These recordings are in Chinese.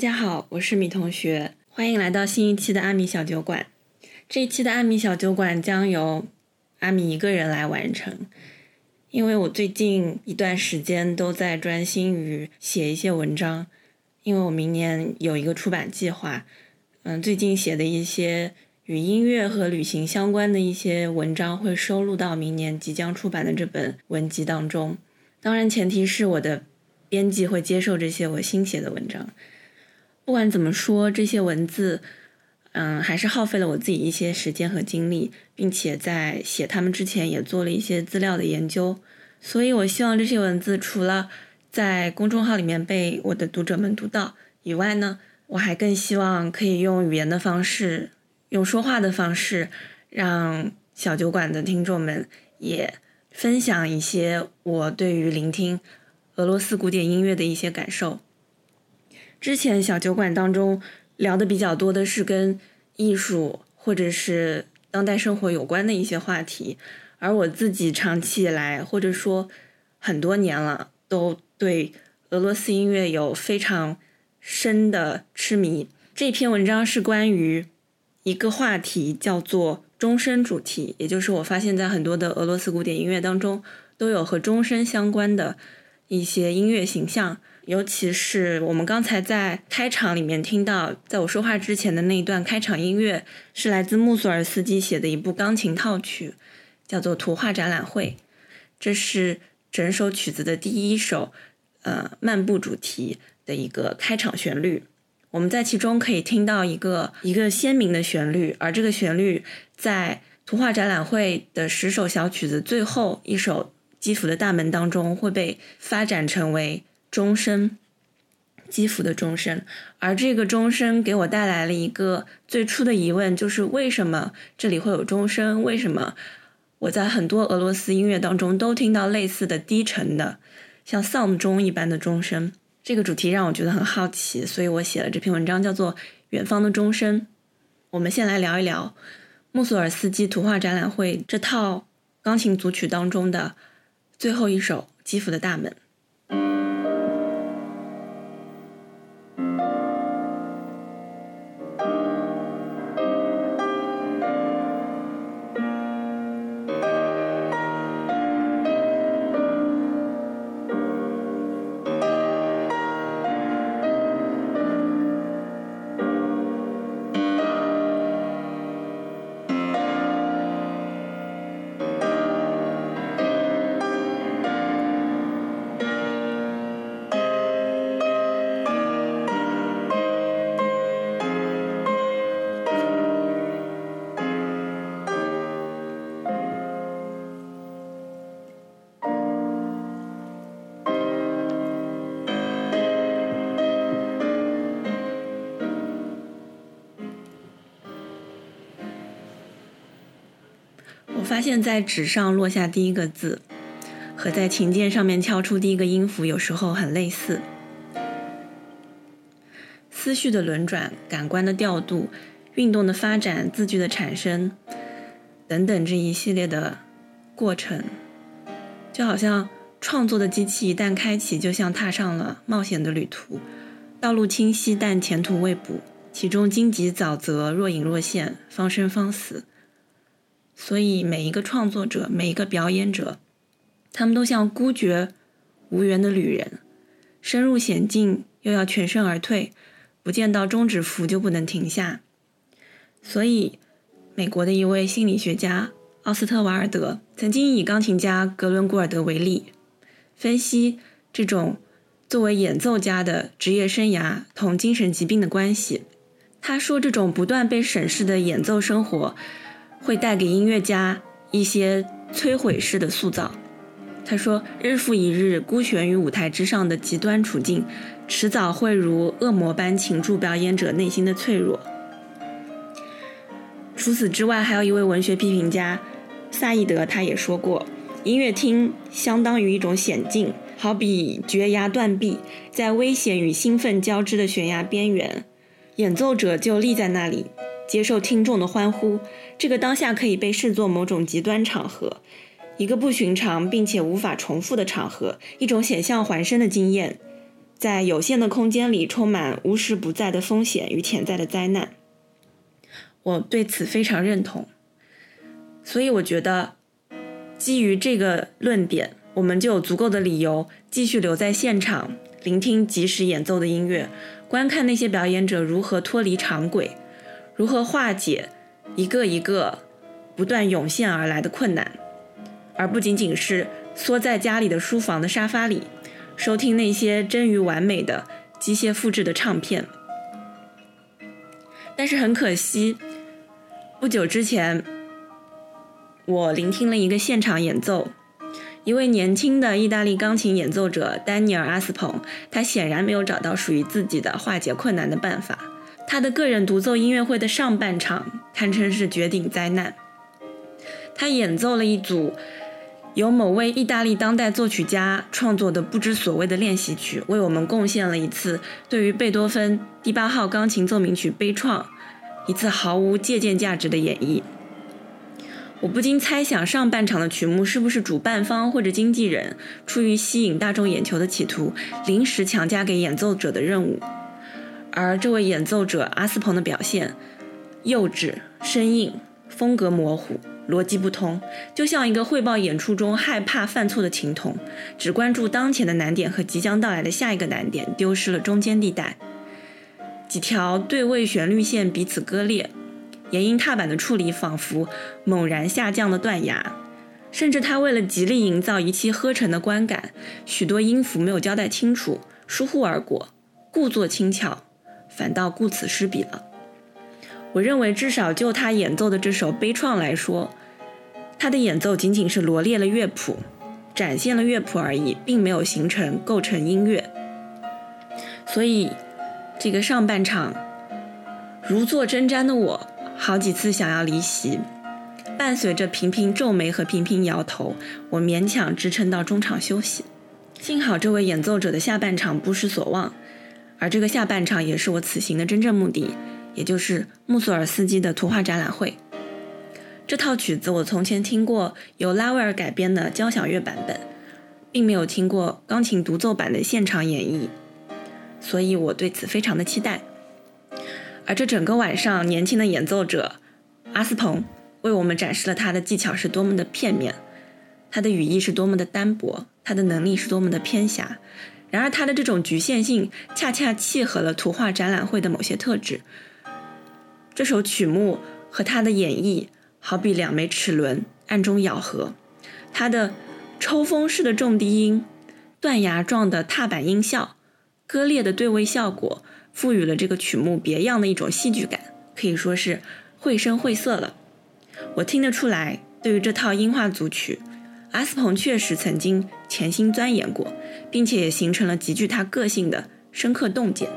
大家好，我是米同学，欢迎来到新一期的阿米小酒馆。这一期的阿米小酒馆将由阿米一个人来完成，因为我最近一段时间都在专心于写一些文章，因为我明年有一个出版计划。嗯，最近写的一些与音乐和旅行相关的一些文章会收录到明年即将出版的这本文集当中。当然，前提是我的编辑会接受这些我新写的文章。不管怎么说，这些文字，嗯，还是耗费了我自己一些时间和精力，并且在写他们之前也做了一些资料的研究。所以，我希望这些文字除了在公众号里面被我的读者们读到以外呢，我还更希望可以用语言的方式，用说话的方式，让小酒馆的听众们也分享一些我对于聆听俄罗斯古典音乐的一些感受。之前小酒馆当中聊的比较多的是跟艺术或者是当代生活有关的一些话题，而我自己长期以来或者说很多年了，都对俄罗斯音乐有非常深的痴迷。这篇文章是关于一个话题，叫做钟声主题，也就是我发现在很多的俄罗斯古典音乐当中都有和钟声相关的一些音乐形象。尤其是我们刚才在开场里面听到，在我说话之前的那一段开场音乐，是来自穆索尔斯基写的一部钢琴套曲，叫做《图画展览会》。这是整首曲子的第一首，呃，漫步主题的一个开场旋律。我们在其中可以听到一个一个鲜明的旋律，而这个旋律在《图画展览会》的十首小曲子最后一首《基辅的大门》当中会被发展成为。钟声，基辅的钟声，而这个钟声给我带来了一个最初的疑问，就是为什么这里会有钟声？为什么我在很多俄罗斯音乐当中都听到类似的低沉的，像丧钟一般的钟声？这个主题让我觉得很好奇，所以我写了这篇文章，叫做《远方的钟声》。我们先来聊一聊穆索尔斯基图画展览会这套钢琴组曲当中的最后一首《基辅的大门》。发现，在纸上落下第一个字，和在琴键上面敲出第一个音符，有时候很类似。思绪的轮转、感官的调度、运动的发展、字句的产生，等等这一系列的过程，就好像创作的机器一旦开启，就像踏上了冒险的旅途，道路清晰，但前途未卜，其中荆棘沼泽，若隐若现，方生方死。所以，每一个创作者，每一个表演者，他们都像孤绝无援的旅人，深入险境又要全身而退，不见到终止符就不能停下。所以，美国的一位心理学家奥斯特瓦尔德曾经以钢琴家格伦古尔德为例，分析这种作为演奏家的职业生涯同精神疾病的关系。他说，这种不断被审视的演奏生活。会带给音乐家一些摧毁式的塑造。他说：“日复一日孤悬于舞台之上的极端处境，迟早会如恶魔般擒住表演者内心的脆弱。”除此之外，还有一位文学批评家萨义德，他也说过：“音乐厅相当于一种险境，好比绝崖断壁，在危险与兴奋交织的悬崖边缘，演奏者就立在那里。”接受听众的欢呼，这个当下可以被视作某种极端场合，一个不寻常并且无法重复的场合，一种险象环生的经验。在有限的空间里充满无时不在的风险与潜在的灾难。我对此非常认同，所以我觉得，基于这个论点，我们就有足够的理由继续留在现场，聆听即时演奏的音乐，观看那些表演者如何脱离常轨，如何化解一个一个不断涌现而来的困难，而不仅仅是缩在家里的书房的沙发里，收听那些臻于完美的机械复制的唱片。但是很可惜。不久之前，我聆听了一个现场演奏，一位年轻的意大利钢琴演奏者丹尼尔·阿斯彭，他显然没有找到属于自己的化解困难的办法。他的个人独奏音乐会的上半场堪称是绝顶灾难。他演奏了一组由某位意大利当代作曲家创作的不知所谓的练习曲，为我们贡献了一次对于贝多芬第八号钢琴奏鸣曲悲怆。一次毫无借鉴价值的演绎，我不禁猜想，上半场的曲目是不是主办方或者经纪人出于吸引大众眼球的企图，临时强加给演奏者的任务？而这位演奏者阿斯彭的表现，幼稚、生硬、风格模糊、逻辑不通，就像一个汇报演出中害怕犯错的琴童，只关注当前的难点和即将到来的下一个难点，丢失了中间地带。几条对位旋律线彼此割裂，延音踏板的处理仿佛猛然下降的断崖，甚至他为了极力营造一气呵成的观感，许多音符没有交代清楚，疏忽而过，故作轻巧，反倒顾此失彼了。我认为，至少就他演奏的这首悲怆来说，他的演奏仅仅是罗列了乐谱，展现了乐谱而已，并没有形成构成音乐，所以。这个上半场，如坐针毡的我，好几次想要离席，伴随着频频皱眉和频频摇头，我勉强支撑到中场休息。幸好这位演奏者的下半场不失所望，而这个下半场也是我此行的真正目的，也就是穆索尔斯基的图画展览会。这套曲子我从前听过由拉威尔改编的交响乐版本，并没有听过钢琴独奏版的现场演绎。所以我对此非常的期待，而这整个晚上，年轻的演奏者阿斯彭为我们展示了他的技巧是多么的片面，他的语义是多么的单薄，他的能力是多么的偏狭。然而他的这种局限性恰恰契合了图画展览会的某些特质。这首曲目和他的演绎好比两枚齿轮暗中咬合，他的抽风式的重低音、断崖状的踏板音效。割裂的对位效果赋予了这个曲目别样的一种戏剧感，可以说是绘声绘色了。我听得出来，对于这套音画组曲，阿斯彭确实曾经潜心钻研过，并且也形成了极具他个性的深刻洞见。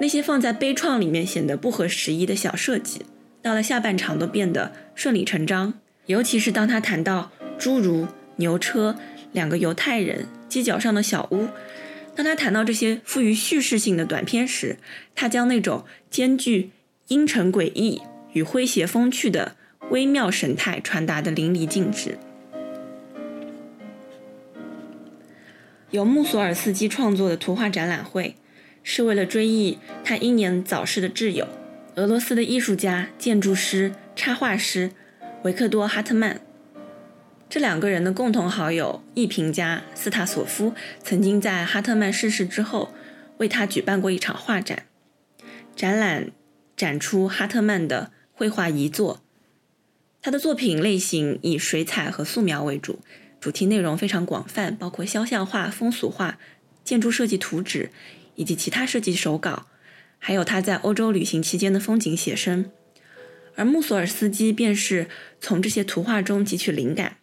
那些放在悲怆里面显得不合时宜的小设计，到了下半场都变得顺理成章。尤其是当他谈到侏儒、牛车、两个犹太人、犄角上的小屋。当他谈到这些富于叙事性的短片时，他将那种兼具阴沉诡异与诙谐风趣的微妙神态传达得淋漓尽致。由穆索尔斯基创作的图画展览会，是为了追忆他英年早逝的挚友，俄罗斯的艺术家、建筑师、插画师维克多·哈特曼。这两个人的共同好友艺评家斯塔索夫曾经在哈特曼逝世之后为他举办过一场画展，展览展出哈特曼的绘画遗作。他的作品类型以水彩和素描为主，主题内容非常广泛，包括肖像画、风俗画、建筑设计图纸以及其他设计手稿，还有他在欧洲旅行期间的风景写生。而穆索尔斯基便是从这些图画中汲取灵感。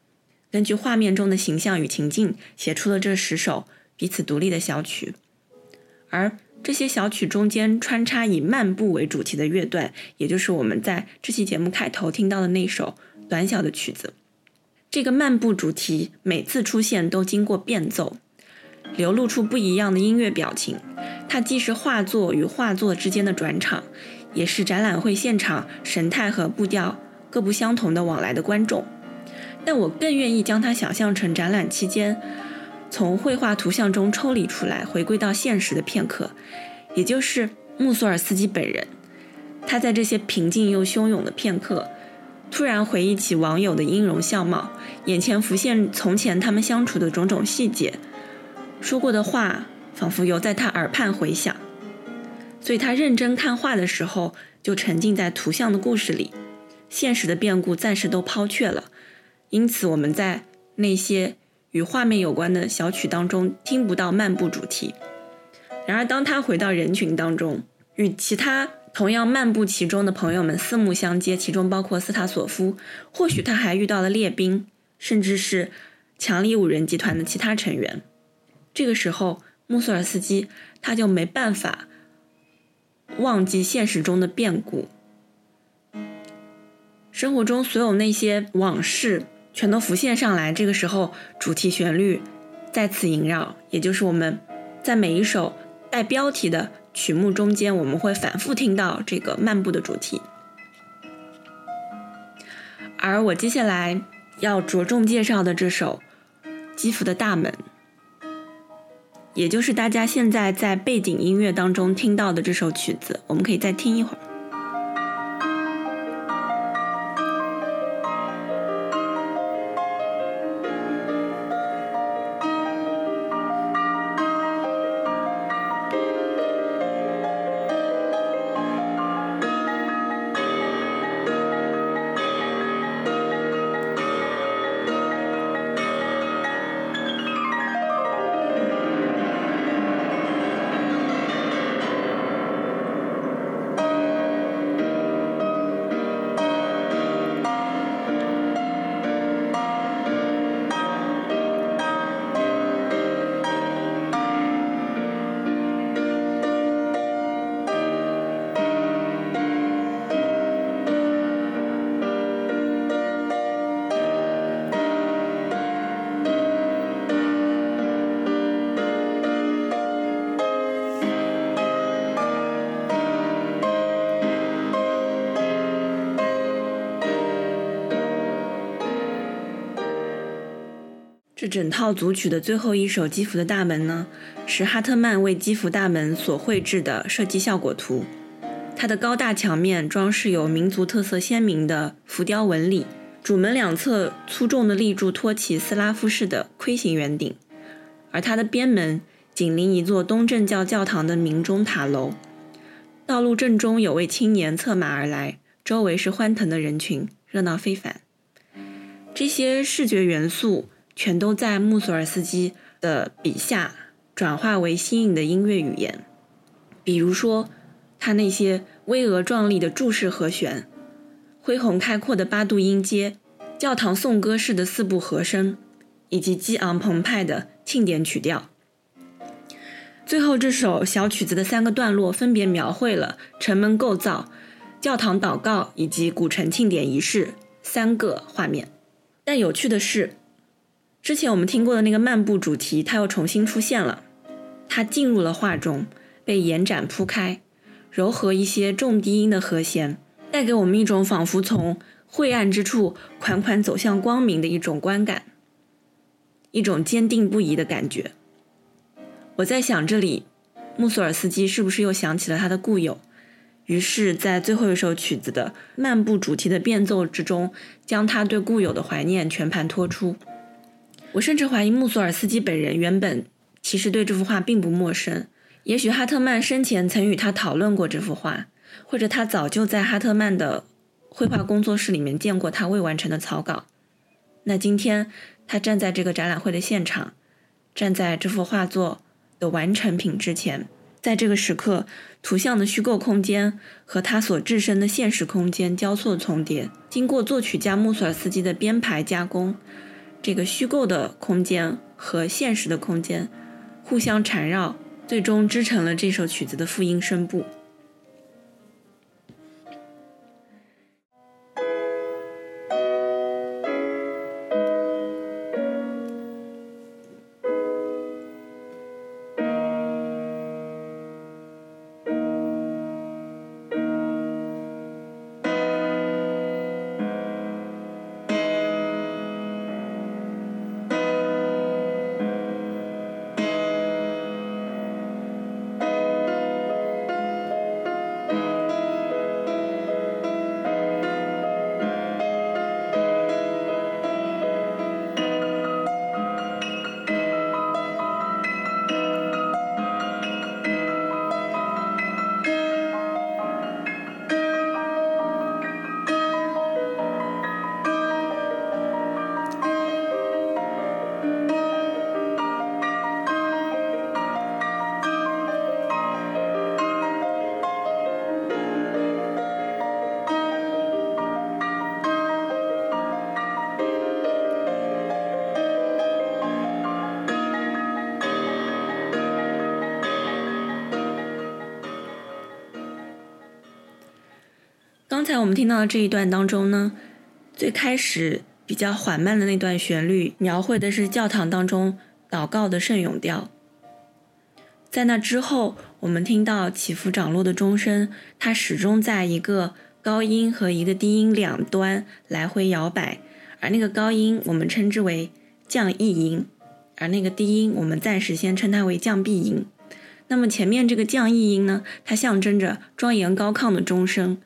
根据画面中的形象与情境，写出了这十首彼此独立的小曲，而这些小曲中间穿插以漫步为主题的乐段，也就是我们在这期节目开头听到的那首短小的曲子。这个漫步主题每次出现都经过变奏，流露出不一样的音乐表情。它既是画作与画作之间的转场，也是展览会现场神态和步调各不相同的往来的观众。但我更愿意将它想象成展览期间从绘画图像中抽离出来，回归到现实的片刻，也就是穆索尔斯基本人。他在这些平静又汹涌的片刻，突然回忆起网友的音容笑貌，眼前浮现从前他们相处的种种细节，说过的话仿佛犹在他耳畔回响。所以他认真看画的时候，就沉浸在图像的故事里，现实的变故暂时都抛却了。因此，我们在那些与画面有关的小曲当中听不到漫步主题。然而，当他回到人群当中，与其他同样漫步其中的朋友们四目相接，其中包括斯塔索夫，或许他还遇到了列兵，甚至是强力五人集团的其他成员。这个时候，穆索尔斯基他就没办法。忘记现实中的变故，生活中所有那些往事全都浮现上来。这个时候，主题旋律再次萦绕，也就是我们在每一首带标题的曲目中间，我们会反复听到这个漫步的主题。而我接下来要着重介绍的这首《基辅的大门》。也就是大家现在在背景音乐当中听到的这首曲子，我们可以再听一会儿。整套组曲的最后一首《基辅的大门》呢，是哈特曼为基辅大门所绘制的设计效果图。它的高大墙面装饰有民族特色鲜明的浮雕纹理，主门两侧粗重的立柱托起斯拉夫式的盔形圆顶，而它的边门紧邻一座东正教教堂的明钟塔楼。道路正中有位青年策马而来，周围是欢腾的人群，热闹非凡。这些视觉元素。全都在穆索尔斯基的笔下转化为新颖的音乐语言，比如说他那些巍峨壮丽的柱式和弦、恢宏开阔的八度音阶、教堂颂歌式的四部和声，以及激昂澎湃的庆典曲调。最后这首小曲子的三个段落分别描绘了城门构造、教堂祷告以及古城庆典仪式三个画面。但有趣的是。之前我们听过的那个漫步主题，它又重新出现了。它进入了画中，被延展铺开，柔和一些重低音的和弦，带给我们一种仿佛从晦暗之处款款走向光明的一种观感，一种坚定不移的感觉。我在想，这里穆索尔斯基是不是又想起了他的故友？于是，在最后一首曲子的漫步主题的变奏之中，将他对故友的怀念全盘托出。我甚至怀疑穆索尔斯基本人原本其实对这幅画并不陌生，也许哈特曼生前曾与他讨论过这幅画，或者他早就在哈特曼的绘画工作室里面见过他未完成的草稿。那今天他站在这个展览会的现场，站在这幅画作的完成品之前，在这个时刻，图像的虚构空间和他所置身的现实空间交错重叠，经过作曲家穆索尔斯基的编排加工。这个虚构的空间和现实的空间互相缠绕，最终织成了这首曲子的复音声部。我们听到的这一段当中呢，最开始比较缓慢的那段旋律，描绘的是教堂当中祷告的圣咏调。在那之后，我们听到起伏涨落的钟声，它始终在一个高音和一个低音两端来回摇摆，而那个高音我们称之为降 E 音，而那个低音我们暂时先称它为降 B 音。那么前面这个降 E 音呢，它象征着庄严高亢的钟声，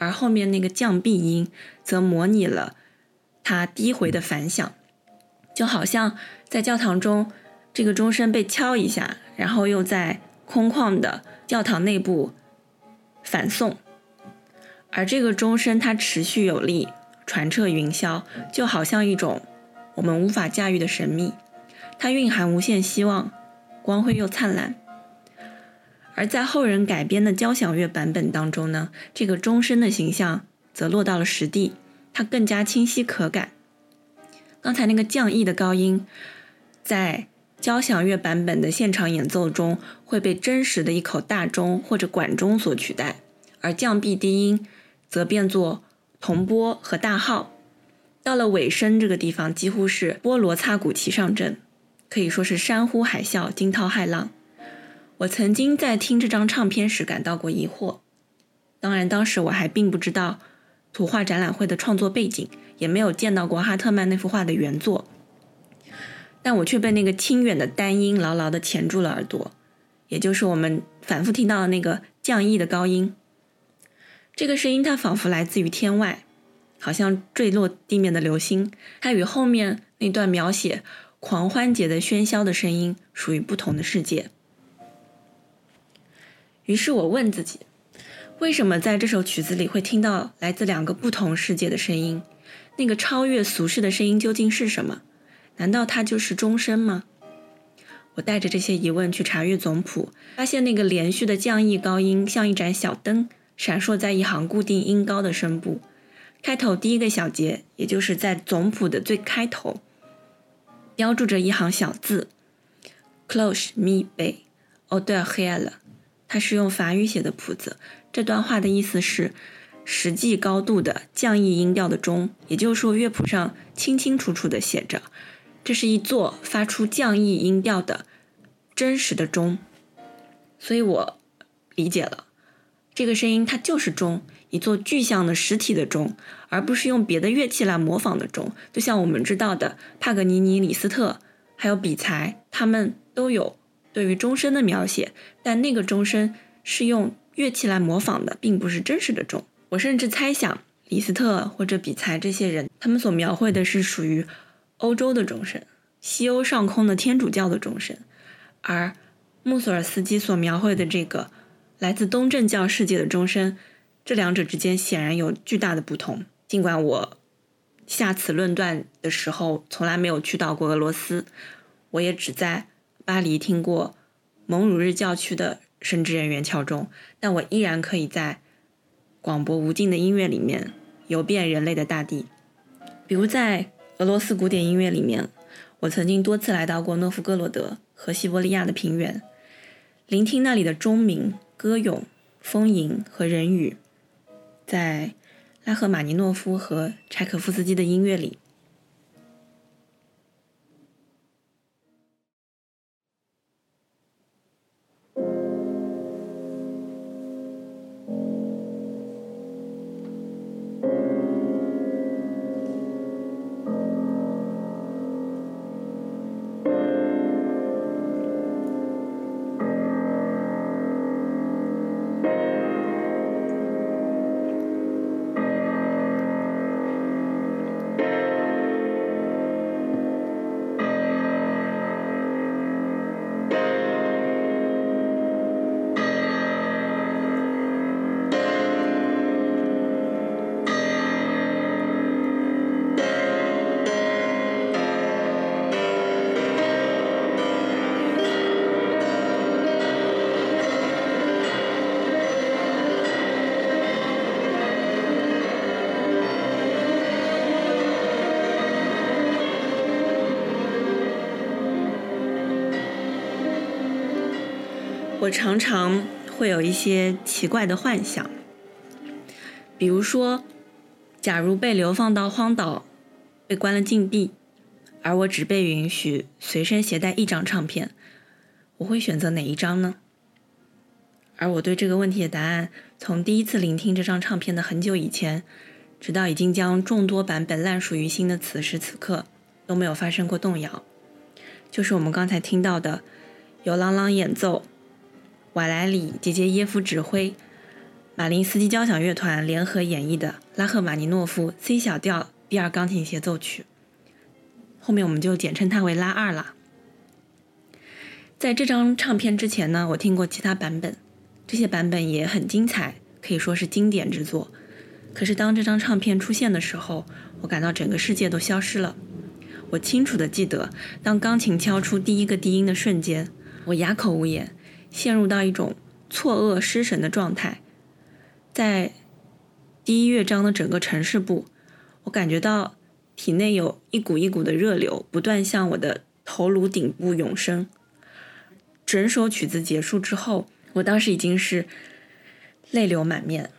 而后面那个降 B 音则模拟了它低回的反响，就好像在教堂中。这个钟声被敲一下，然后又在空旷的教堂内部反送，而这个钟声它持续有力，传彻云霄，就好像一种我们无法驾驭的神秘。它蕴含无限希望，光辉又灿烂。而在后人改编的交响乐版本当中呢，这个钟声的形象则落到了实地，它更加清晰可感。刚才那个降 E 的高音，在交响乐版本的现场演奏中会被真实的一口大钟或者管钟所取代，而降 B 低音则变作铜钵和大号。到了尾声这个地方，几乎是波罗擦鼓齐上阵，可以说是山呼海啸、惊涛骇浪。我曾经在听这张唱片时感到过疑惑，当然当时我还并不知道图画展览会的创作背景，也没有见到过哈特曼那幅画的原作。但我却被那个清远的单音牢牢地钳住了耳朵，也就是我们反复听到的那个降 E 的高音。这个声音它仿佛来自于天外，好像坠落地面的流星。它与后面那段描写狂欢节的喧嚣的声音属于不同的世界。于是我问自己，为什么在这首曲子里会听到来自两个不同世界的声音？那个超越俗世的声音究竟是什么？难道它就是钟声吗？我带着这些疑问去查阅总谱，发现那个连续的降 E 高音像一盏小灯，闪烁在一行固定音高的声部。开头第一个小节，也就是在总谱的最开头，标注着一行小字：Close mi b o d e h e l 它是用法语写的谱子。这段话的意思是实际高度的降 E 音调的钟，也就是说乐谱上清清楚楚地写着。这是一座发出降 E 音调的真实的钟，所以我理解了，这个声音它就是钟，一座具象的实体的钟，而不是用别的乐器来模仿的钟。就像我们知道的，帕格尼尼、李斯特还有比才，他们都有对于钟声的描写，但那个钟声是用乐器来模仿的，并不是真实的钟。我甚至猜想，李斯特或者比才这些人，他们所描绘的是属于。欧洲的钟声，西欧上空的天主教的钟声，而穆索尔斯基所描绘的这个来自东正教世界的钟声，这两者之间显然有巨大的不同。尽管我下此论断的时候从来没有去到过俄罗斯，我也只在巴黎听过蒙鲁日教区的神职人员敲钟，但我依然可以在广博无尽的音乐里面游遍人类的大地，比如在。俄罗斯古典音乐里面，我曾经多次来到过诺夫哥罗德和西伯利亚的平原，聆听那里的钟鸣、歌咏、风吟和人语，在拉赫玛尼诺夫和柴可夫斯基的音乐里。我常常会有一些奇怪的幻想，比如说，假如被流放到荒岛，被关了禁闭，而我只被允许随身携带一张唱片，我会选择哪一张呢？而我对这个问题的答案，从第一次聆听这张唱片的很久以前，直到已经将众多版本烂熟于心的此时此刻，都没有发生过动摇。就是我们刚才听到的，由郎朗演奏、瓦莱里·杰杰耶夫指挥、马林斯基交响乐团联合演绎的拉赫玛尼诺夫 C 小调第二钢琴协奏曲。后面我们就简称它为拉二啦。在这张唱片之前呢，我听过其他版本。这些版本也很精彩，可以说是经典之作。可是当这张唱片出现的时候，我感到整个世界都消失了。我清楚的记得，当钢琴敲出第一个低音的瞬间，我哑口无言，陷入到一种错愕失神的状态。在第一乐章的整个城市部，我感觉到体内有一股一股的热流不断向我的头颅顶部涌升。整首曲子结束之后。我当时已经是泪流满面，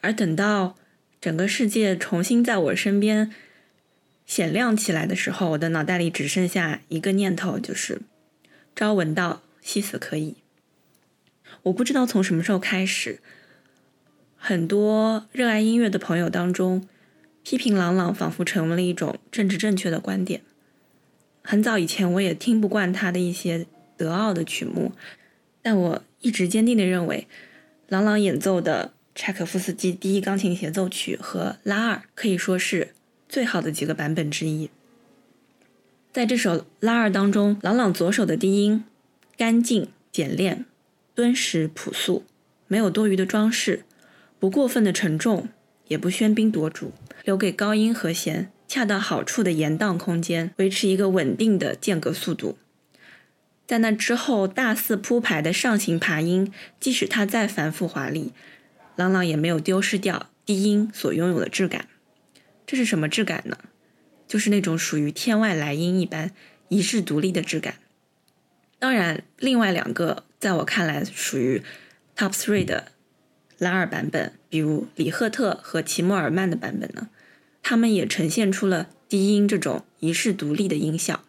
而等到整个世界重新在我身边显亮起来的时候，我的脑袋里只剩下一个念头，就是“朝闻道，夕死可矣”。我不知道从什么时候开始，很多热爱音乐的朋友当中，批评郎朗仿佛成为了一种政治正确的观点。很早以前，我也听不惯他的一些德奥的曲目。但我一直坚定地认为，郎朗演奏的柴可夫斯基第一钢琴协奏曲和拉二可以说是最好的几个版本之一。在这首拉二当中，郎朗左手的低音干净简练、敦实朴素，没有多余的装饰，不过分的沉重，也不喧宾夺主，留给高音和弦恰到好处的延宕空间，维持一个稳定的间隔速度。在那之后，大肆铺排的上行爬音，即使它再繁复华丽，朗朗也没有丢失掉低音所拥有的质感。这是什么质感呢？就是那种属于天外来音一般遗世独立的质感。当然，另外两个在我看来属于 top three 的拉二版本，比如李赫特和齐默尔曼的版本呢，他们也呈现出了低音这种遗世独立的音效。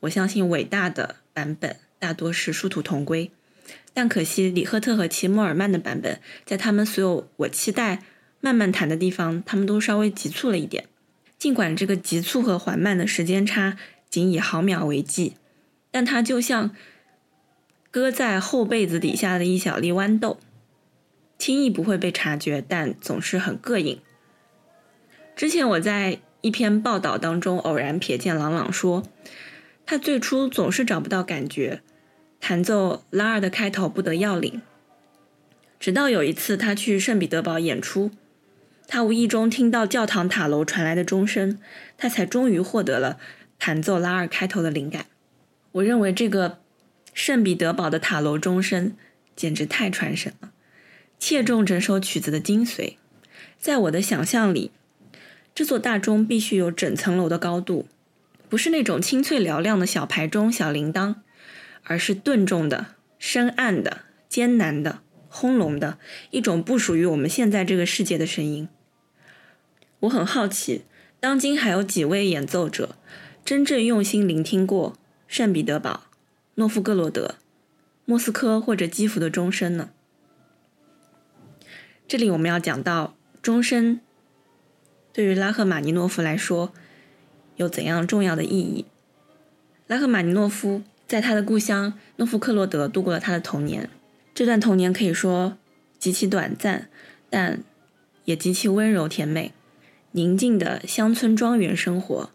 我相信伟大的。版本大多是殊途同归，但可惜李赫特和齐默尔曼的版本，在他们所有我期待慢慢弹的地方，他们都稍微急促了一点。尽管这个急促和缓慢的时间差仅以毫秒为计，但它就像搁在后被子底下的一小粒豌豆，轻易不会被察觉，但总是很膈应。之前我在一篇报道当中偶然瞥见朗朗说。他最初总是找不到感觉，弹奏拉二的开头不得要领。直到有一次他去圣彼得堡演出，他无意中听到教堂塔楼传来的钟声，他才终于获得了弹奏拉二开头的灵感。我认为这个圣彼得堡的塔楼钟声简直太传神了，切中整首曲子的精髓。在我的想象里，这座大钟必须有整层楼的高度。不是那种清脆嘹亮的小牌钟、小铃铛，而是顿重的、深暗的、艰难的、轰隆的一种不属于我们现在这个世界的声音。我很好奇，当今还有几位演奏者真正用心聆听过圣彼得堡、诺夫哥罗德、莫斯科或者基辅的钟声呢？这里我们要讲到钟声对于拉赫玛尼诺夫来说。有怎样重要的意义？拉赫玛尼诺夫在他的故乡诺夫克洛德度过了他的童年。这段童年可以说极其短暂，但也极其温柔甜美。宁静的乡村庄园生活，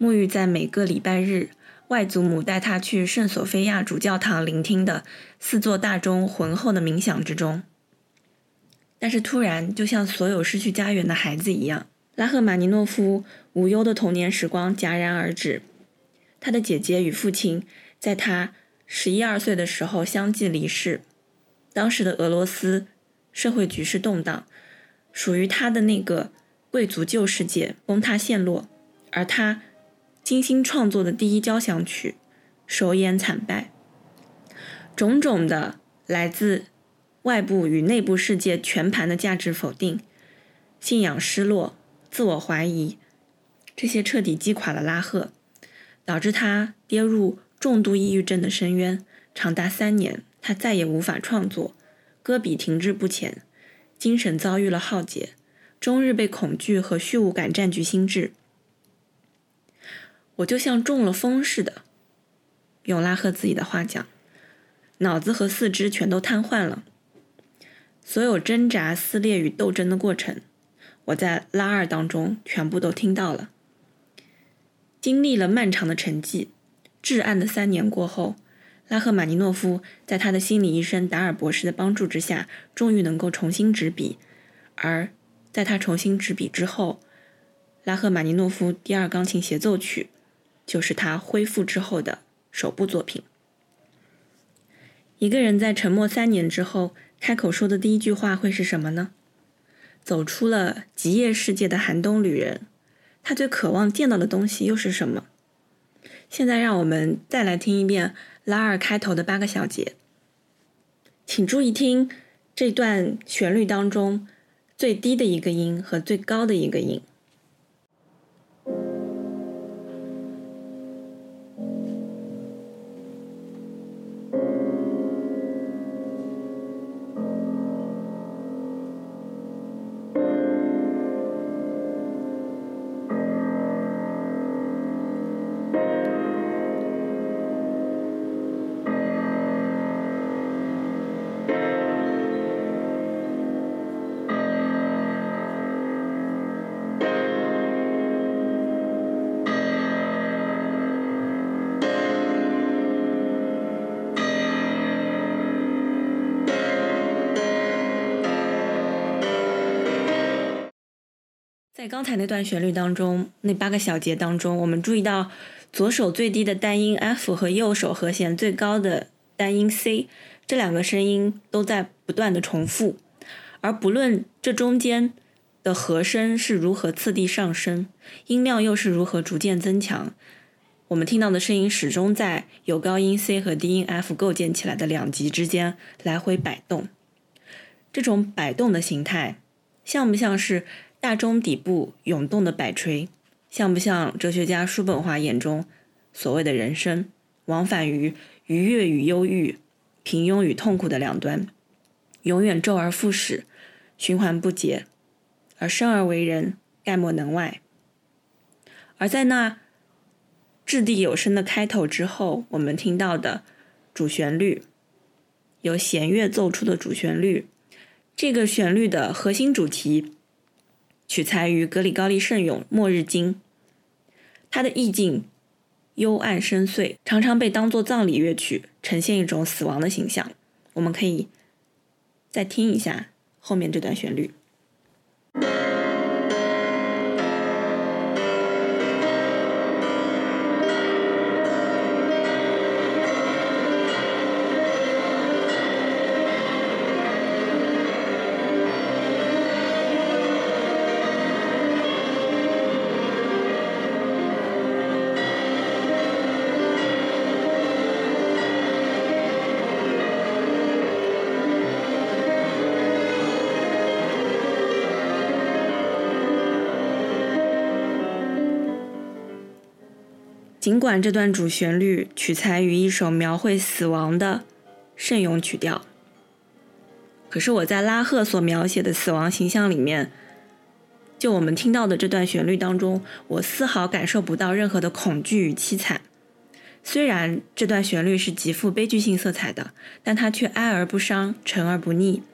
沐浴在每个礼拜日外祖母带他去圣索菲亚主教堂聆听的四座大钟浑厚的冥想之中。但是突然，就像所有失去家园的孩子一样。拉赫玛尼诺夫无忧的童年时光戛然而止，他的姐姐与父亲在他十一二岁的时候相继离世。当时的俄罗斯社会局势动荡，属于他的那个贵族旧世界崩塌陷落，而他精心创作的第一交响曲首演惨败。种种的来自外部与内部世界全盘的价值否定。信仰失落、自我怀疑，这些彻底击垮了拉赫，导致他跌入重度抑郁症的深渊，长达三年，他再也无法创作，歌笔停滞不前，精神遭遇了浩劫，终日被恐惧和虚无感占据心智。我就像中了风似的，用拉赫自己的话讲，脑子和四肢全都瘫痪了。所有挣扎、撕裂与斗争的过程，我在拉二当中全部都听到了。经历了漫长的沉寂、至暗的三年过后，拉赫玛尼诺夫在他的心理医生达尔博士的帮助之下，终于能够重新执笔。而在他重新执笔之后，拉赫玛尼诺夫第二钢琴协奏曲就是他恢复之后的首部作品。一个人在沉默三年之后。开口说的第一句话会是什么呢？走出了极夜世界的寒冬旅人，他最渴望见到的东西又是什么？现在让我们再来听一遍拉二开头的八个小节，请注意听这段旋律当中最低的一个音和最高的一个音。在刚才那段旋律当中，那八个小节当中，我们注意到左手最低的单音 F 和右手和弦最高的单音 C 这两个声音都在不断的重复，而不论这中间的和声是如何次第上升，音量又是如何逐渐增强，我们听到的声音始终在有高音 C 和低音 F 构建起来的两极之间来回摆动。这种摆动的形态，像不像是？大钟底部涌动的摆锤，像不像哲学家叔本华眼中所谓的人生，往返于愉悦与忧郁、平庸与痛苦的两端，永远周而复始，循环不竭，而生而为人，概莫能外。而在那掷地有声的开头之后，我们听到的主旋律，由弦乐奏出的主旋律，这个旋律的核心主题。取材于格里高利圣咏《末日经》，它的意境幽暗深邃，常常被当作葬礼乐曲，呈现一种死亡的形象。我们可以再听一下后面这段旋律。尽管这段主旋律取材于一首描绘死亡的圣咏曲调，可是我在拉赫所描写的死亡形象里面，就我们听到的这段旋律当中，我丝毫感受不到任何的恐惧与凄惨。虽然这段旋律是极富悲剧性色彩的，但它却哀而不伤，沉而不腻。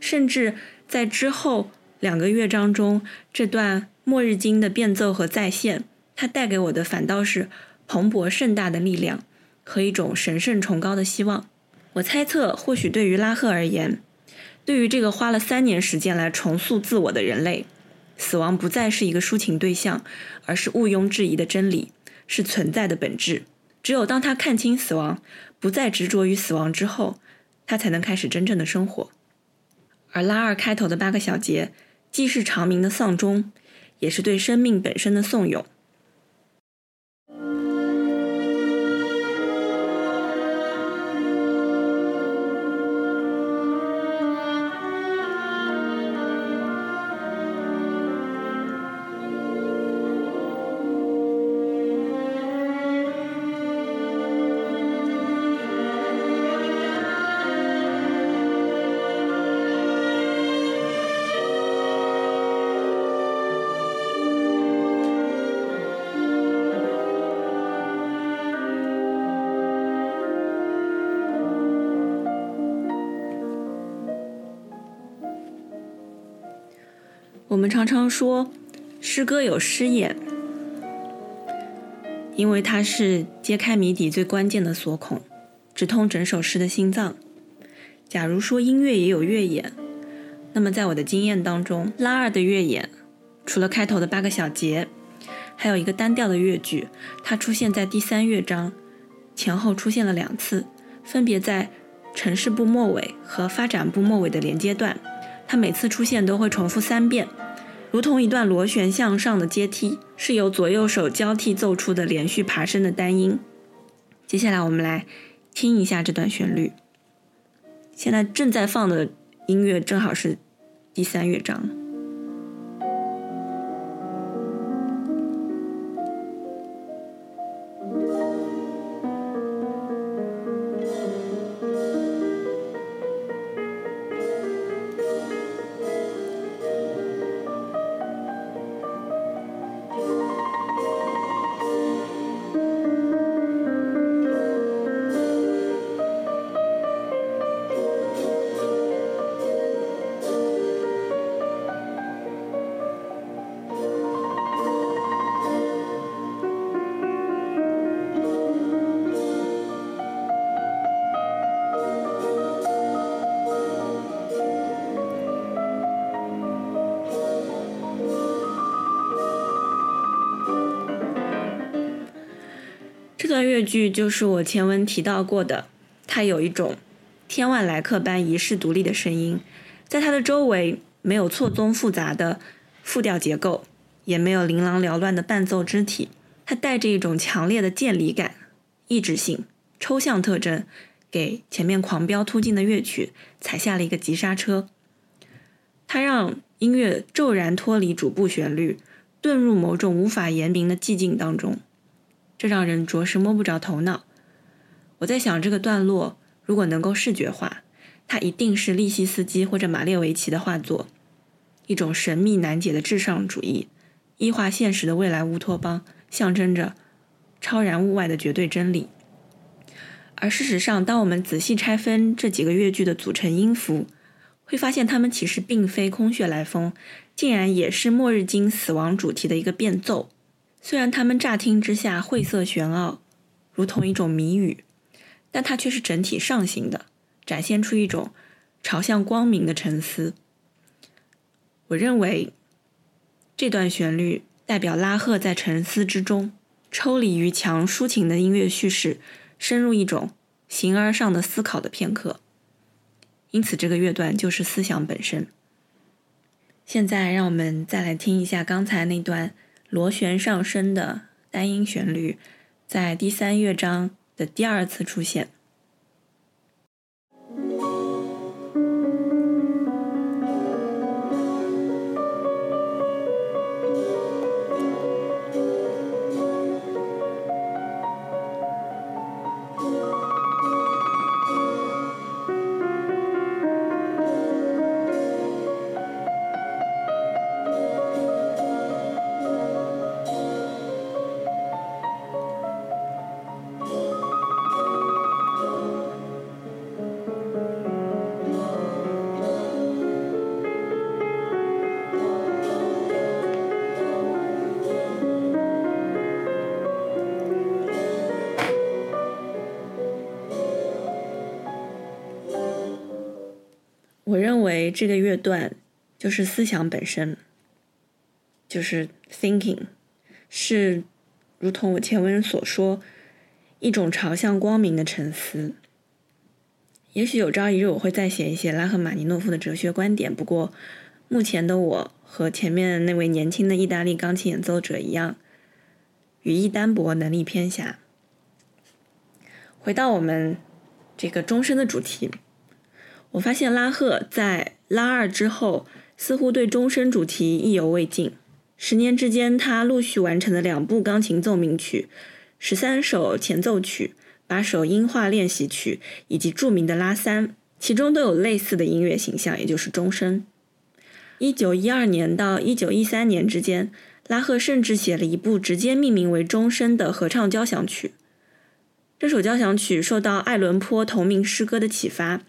甚至在之后两个乐章中，这段《末日经》的变奏和再现。它带给我的反倒是蓬勃盛大的力量和一种神圣崇高的希望。我猜测，或许对于拉赫而言，对于这个花了三年时间来重塑自我的人类，死亡不再是一个抒情对象，而是毋庸置疑的真理，是存在的本质。只有当他看清死亡，不再执着于死亡之后，他才能开始真正的生活。而拉二开头的八个小节，既是长鸣的丧钟，也是对生命本身的颂咏。我们常常说，诗歌有诗眼，因为它是揭开谜底最关键的锁孔，直通整首诗的心脏。假如说音乐也有乐眼，那么在我的经验当中，拉二的乐眼，除了开头的八个小节，还有一个单调的乐句，它出现在第三乐章前后出现了两次，分别在城市部末尾和发展部末尾的连接段。它每次出现都会重复三遍，如同一段螺旋向上的阶梯，是由左右手交替奏出的连续爬升的单音。接下来我们来听一下这段旋律。现在正在放的音乐正好是第三乐章。这段乐句就是我前文提到过的，它有一种天外来客般遗世独立的声音，在它的周围没有错综复杂的复调结构，也没有琳琅缭乱的伴奏肢体，它带着一种强烈的渐离感、意志性、抽象特征，给前面狂飙突进的乐曲踩下了一个急刹车。它让音乐骤然脱离主部旋律，遁入某种无法言明的寂静当中。这让人着实摸不着头脑。我在想，这个段落如果能够视觉化，它一定是利希斯基或者马列维奇的画作，一种神秘难解的至上主义，异化现实的未来乌托邦，象征着超然物外的绝对真理。而事实上，当我们仔细拆分这几个乐句的组成音符，会发现它们其实并非空穴来风，竟然也是末日经死亡主题的一个变奏。虽然他们乍听之下晦涩玄奥，如同一种谜语，但它却是整体上行的，展现出一种朝向光明的沉思。我认为这段旋律代表拉赫在沉思之中，抽离于强抒情的音乐叙事，深入一种形而上的思考的片刻。因此，这个乐段就是思想本身。现在，让我们再来听一下刚才那段。螺旋上升的单音旋律，在第三乐章的第二次出现。这个乐段就是思想本身，就是 thinking，是如同我前文所说，一种朝向光明的沉思。也许有朝一日我会再写一写拉赫玛尼诺夫的哲学观点，不过目前的我和前面那位年轻的意大利钢琴演奏者一样，语义单薄，能力偏狭。回到我们这个终身的主题。我发现拉赫在拉二之后，似乎对终身主题意犹未尽。十年之间，他陆续完成了两部钢琴奏鸣曲、十三首前奏曲、八首音画练习曲以及著名的拉三，其中都有类似的音乐形象，也就是钟声。一九一二年到一九一三年之间，拉赫甚至写了一部直接命名为《钟声》的合唱交响曲。这首交响曲受到爱伦坡同名诗歌的启发。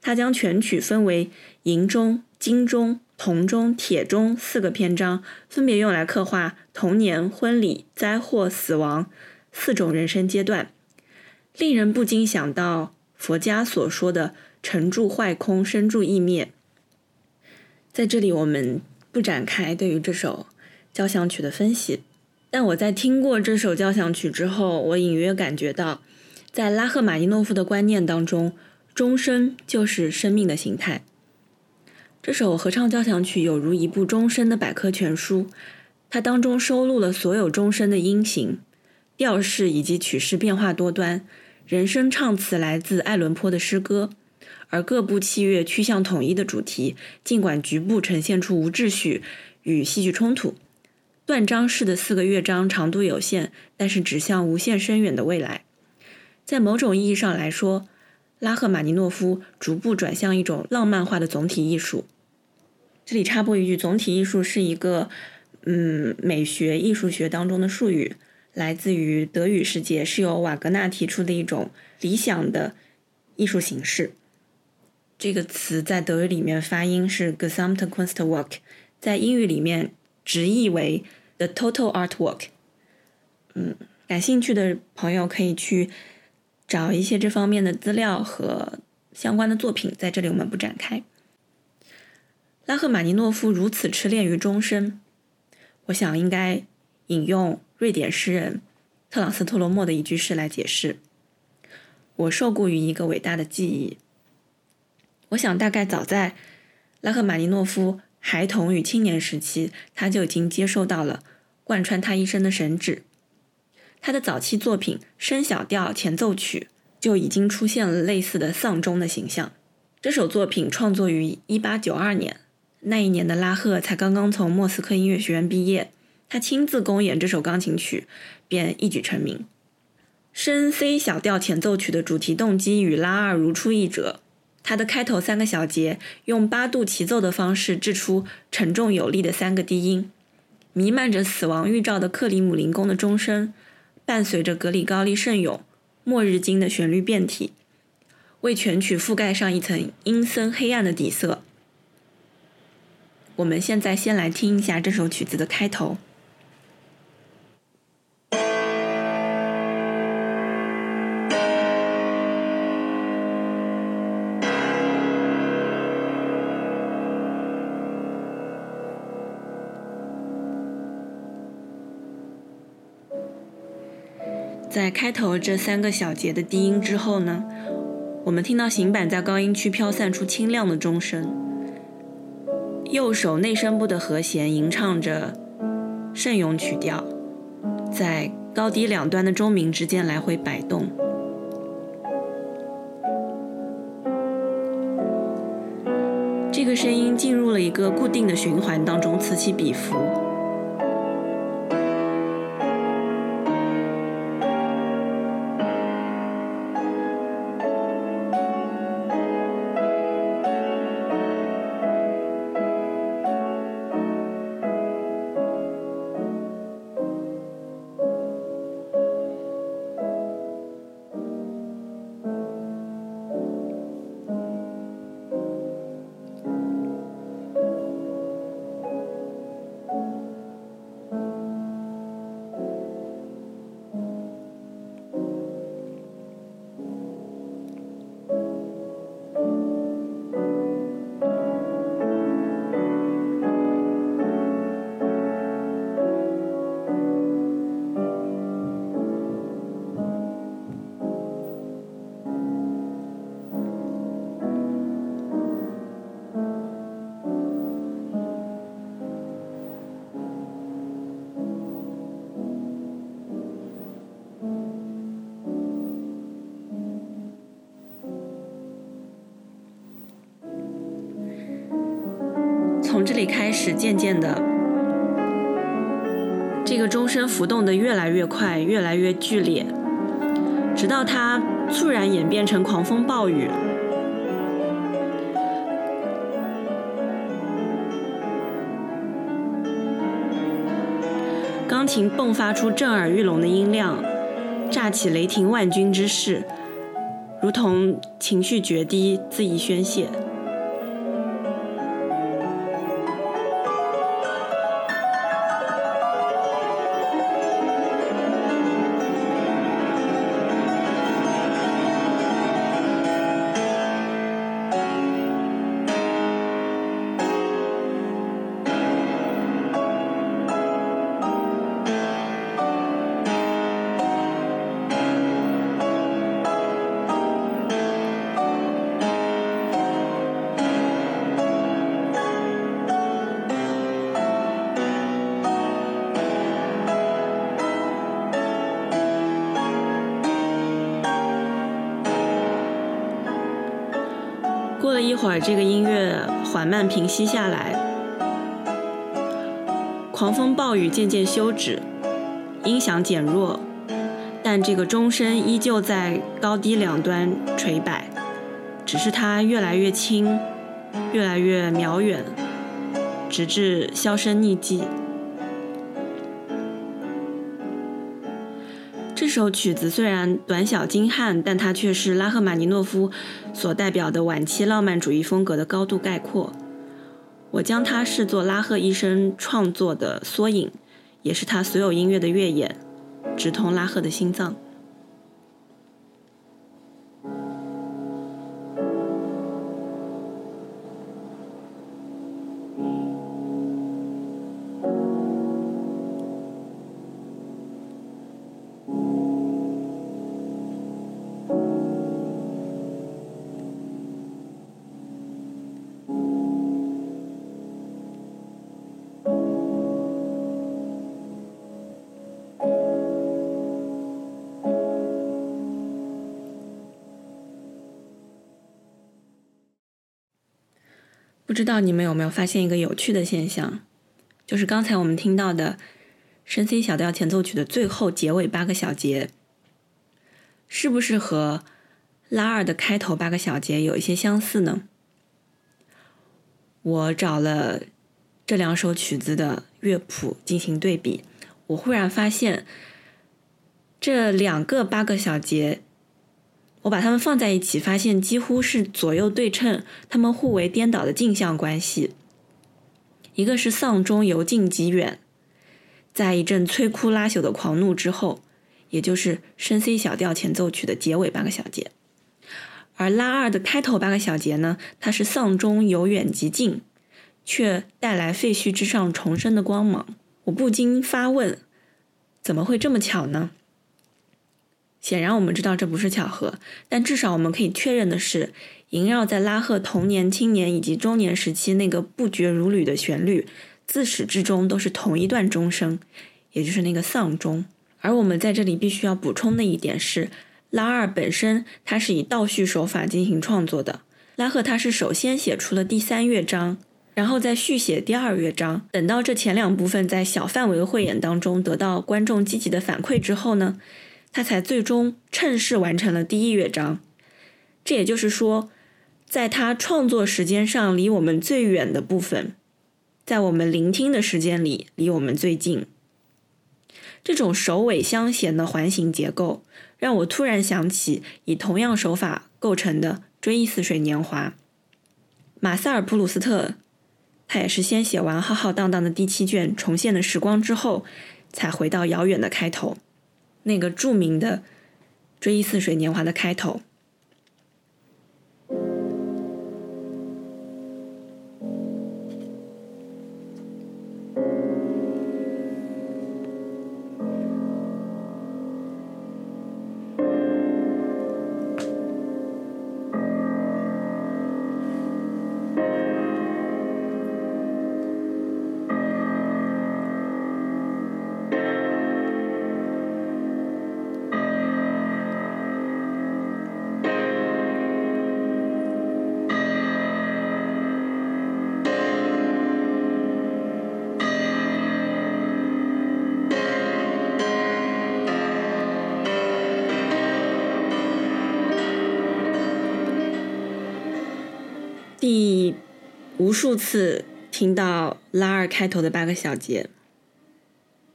他将全曲分为银钟、金钟、铜钟、铁钟四个篇章，分别用来刻画童年、婚礼、灾祸、死亡四种人生阶段，令人不禁想到佛家所说的“成住坏空，生住异灭”。在这里，我们不展开对于这首交响曲的分析，但我在听过这首交响曲之后，我隐约感觉到，在拉赫玛尼诺夫的观念当中，钟声就是生命的形态。这首合唱交响曲有如一部钟声的百科全书，它当中收录了所有钟声的音型、调式以及曲式变化多端。人声唱词来自爱伦坡的诗歌，而各部器乐趋向统一的主题，尽管局部呈现出无秩序与戏剧冲突。断章式的四个乐章长度有限，但是指向无限深远的未来。在某种意义上来说。拉赫玛尼诺夫逐步转向一种浪漫化的总体艺术。这里插播一句，总体艺术是一个嗯美学艺术学当中的术语，来自于德语世界，是由瓦格纳提出的一种理想的艺术形式。这个词在德语里面发音是 Gesamtkunstwerk，在英语里面直译为 The Total Artwork。嗯，感兴趣的朋友可以去。找一些这方面的资料和相关的作品，在这里我们不展开。拉赫玛尼诺夫如此痴恋于终身，我想应该引用瑞典诗人特朗斯特罗莫的一句诗来解释：“我受雇于一个伟大的记忆。”我想大概早在拉赫玛尼诺夫孩童与青年时期，他就已经接受到了贯穿他一生的神旨。他的早期作品《升小调前奏曲》就已经出现了类似的丧钟的形象。这首作品创作于1892年，那一年的拉赫才刚刚从莫斯科音乐学院毕业，他亲自公演这首钢琴曲，便一举成名。升 C 小调前奏曲的主题动机与拉二如出一辙，它的开头三个小节用八度齐奏的方式制出沉重有力的三个低音，弥漫着死亡预兆的克里姆林宫的钟声。伴随着格里高利圣咏《末日经》的旋律变体，为全曲覆盖上一层阴森黑暗的底色。我们现在先来听一下这首曲子的开头。在开头这三个小节的低音之后呢，我们听到行板在高音区飘散出清亮的钟声，右手内声部的和弦吟唱着圣咏曲调，在高低两端的钟鸣之间来回摆动，这个声音进入了一个固定的循环当中，此起彼伏。渐渐的，这个钟声浮动的越来越快，越来越剧烈，直到它猝然演变成狂风暴雨。钢琴迸发出震耳欲聋的音量，炸起雷霆万钧之势，如同情绪决堤，恣意宣泄。慢平息下来，狂风暴雨渐渐休止，音响减弱，但这个钟声依旧在高低两端垂摆，只是它越来越轻，越来越渺远，直至销声匿迹。这首曲子虽然短小精悍，但它却是拉赫玛尼诺夫所代表的晚期浪漫主义风格的高度概括。我将它视作拉赫一生创作的缩影，也是他所有音乐的乐眼，直通拉赫的心脏。不知道你们有没有发现一个有趣的现象，就是刚才我们听到的升 C 小调前奏曲的最后结尾八个小节，是不是和拉二的开头八个小节有一些相似呢？我找了这两首曲子的乐谱进行对比，我忽然发现这两个八个小节。我把它们放在一起，发现几乎是左右对称，它们互为颠倒的镜像关系。一个是丧钟由近及远，在一阵摧枯拉朽的狂怒之后，也就是升 C 小调前奏曲的结尾八个小节；而拉二的开头八个小节呢，它是丧钟由远及近，却带来废墟之上重生的光芒。我不禁发问：怎么会这么巧呢？显然，我们知道这不是巧合，但至少我们可以确认的是，萦绕在拉赫童年、青年以及中年时期那个不绝如缕的旋律，自始至终都是同一段钟声，也就是那个丧钟。而我们在这里必须要补充的一点是，拉二本身它是以倒叙手法进行创作的，拉赫他是首先写出了第三乐章，然后再续写第二乐章，等到这前两部分在小范围汇演当中得到观众积极的反馈之后呢？他才最终趁势完成了第一乐章，这也就是说，在他创作时间上离我们最远的部分，在我们聆听的时间里离我们最近。这种首尾相衔的环形结构，让我突然想起以同样手法构成的《追忆似水年华》。马塞尔·普鲁斯特，他也是先写完浩浩荡荡的第七卷《重现的时光》之后，才回到遥远的开头。那个著名的《追忆似水年华》的开头。无数次听到拉二开头的八个小节，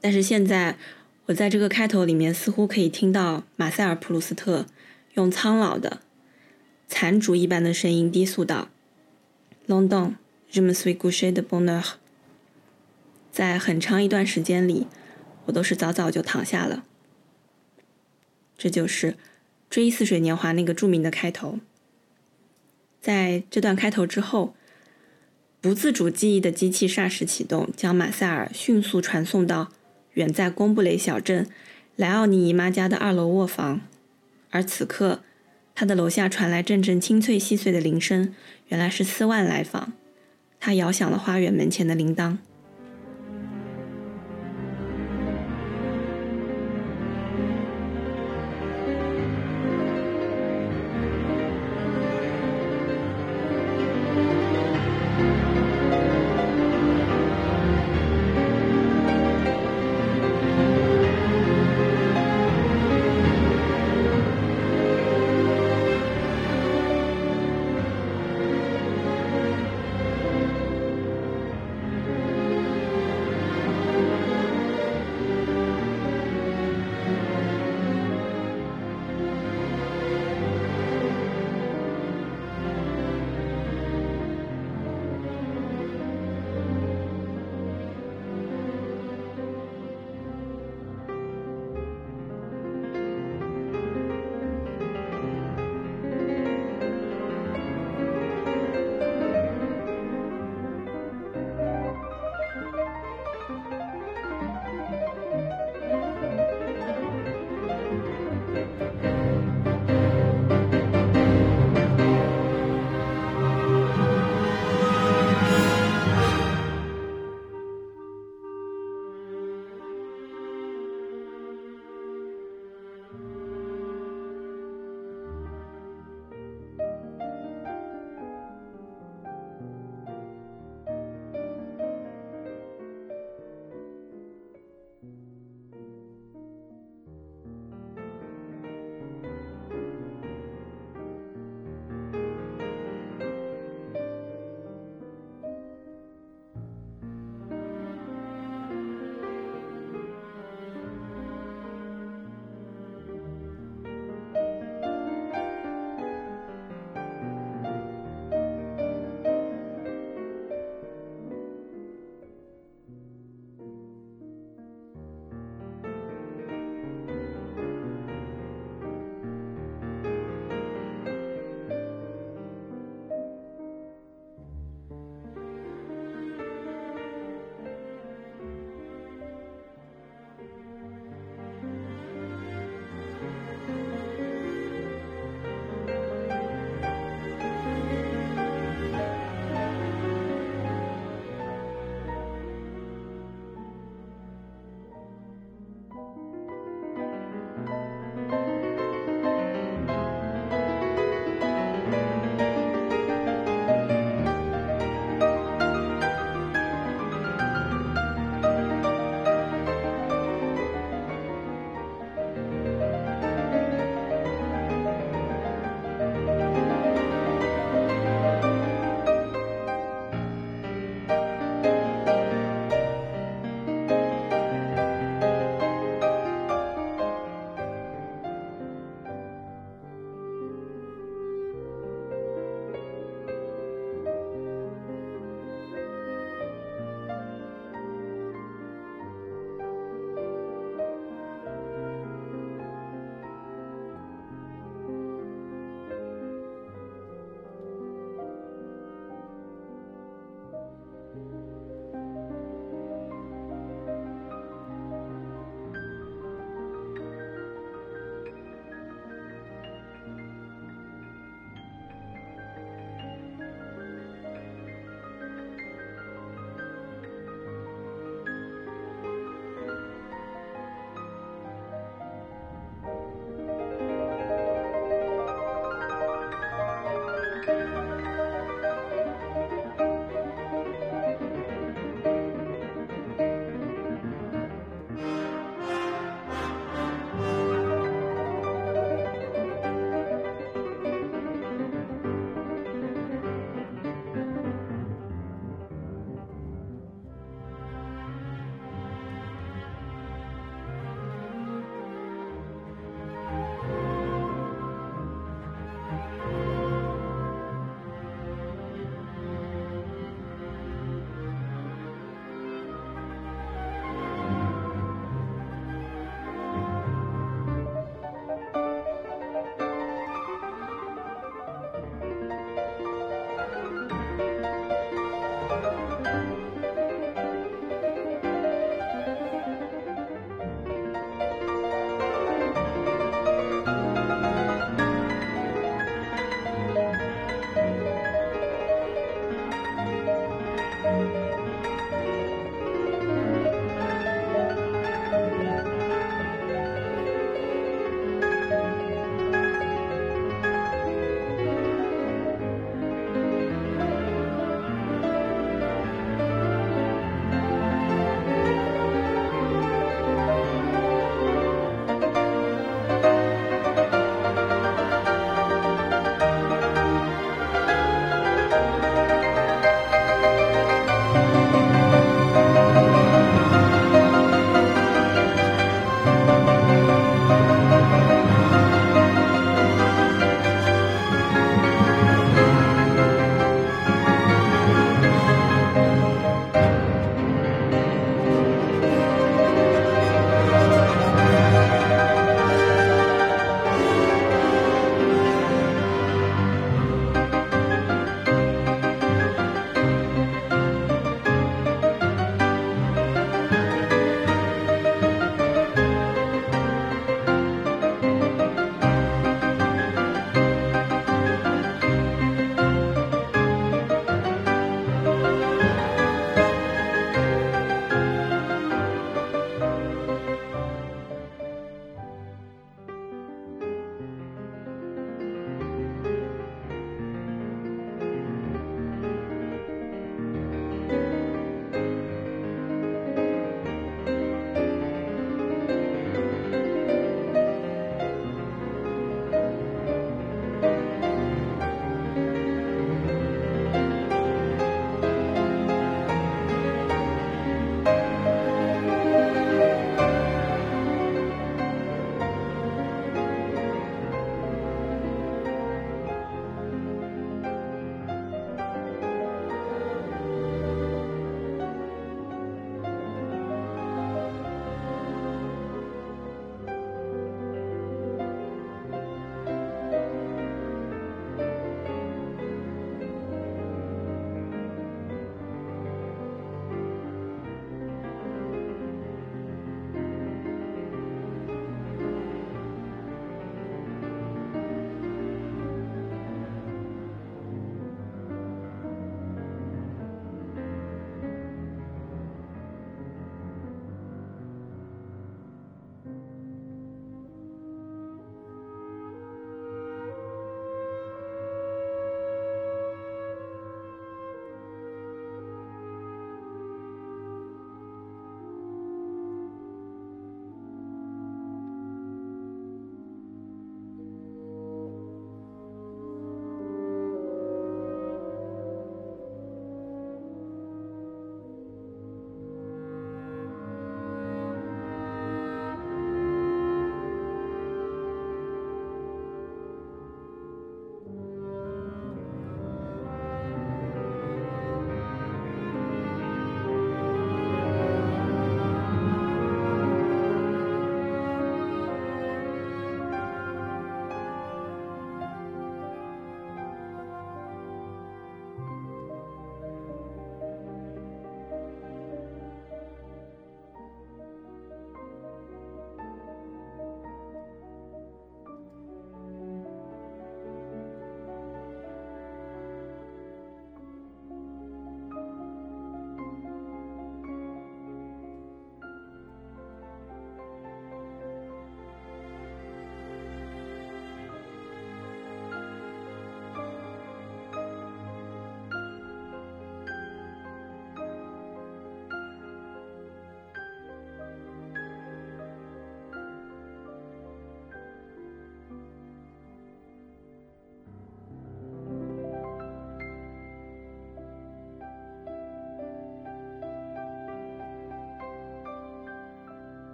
但是现在我在这个开头里面似乎可以听到马塞尔·普鲁斯特用苍老的残烛一般的声音低诉道：“London, je me suis couché de bonne heure。”在很长一段时间里，我都是早早就躺下了。这就是《追忆似水年华》那个著名的开头。在这段开头之后，不自主记忆的机器霎时启动，将马塞尔迅速传送到远在贡布雷小镇莱奥尼姨妈家的二楼卧房。而此刻，他的楼下传来阵阵清脆细碎的铃声，原来是斯万来访。他摇响了花园门前的铃铛。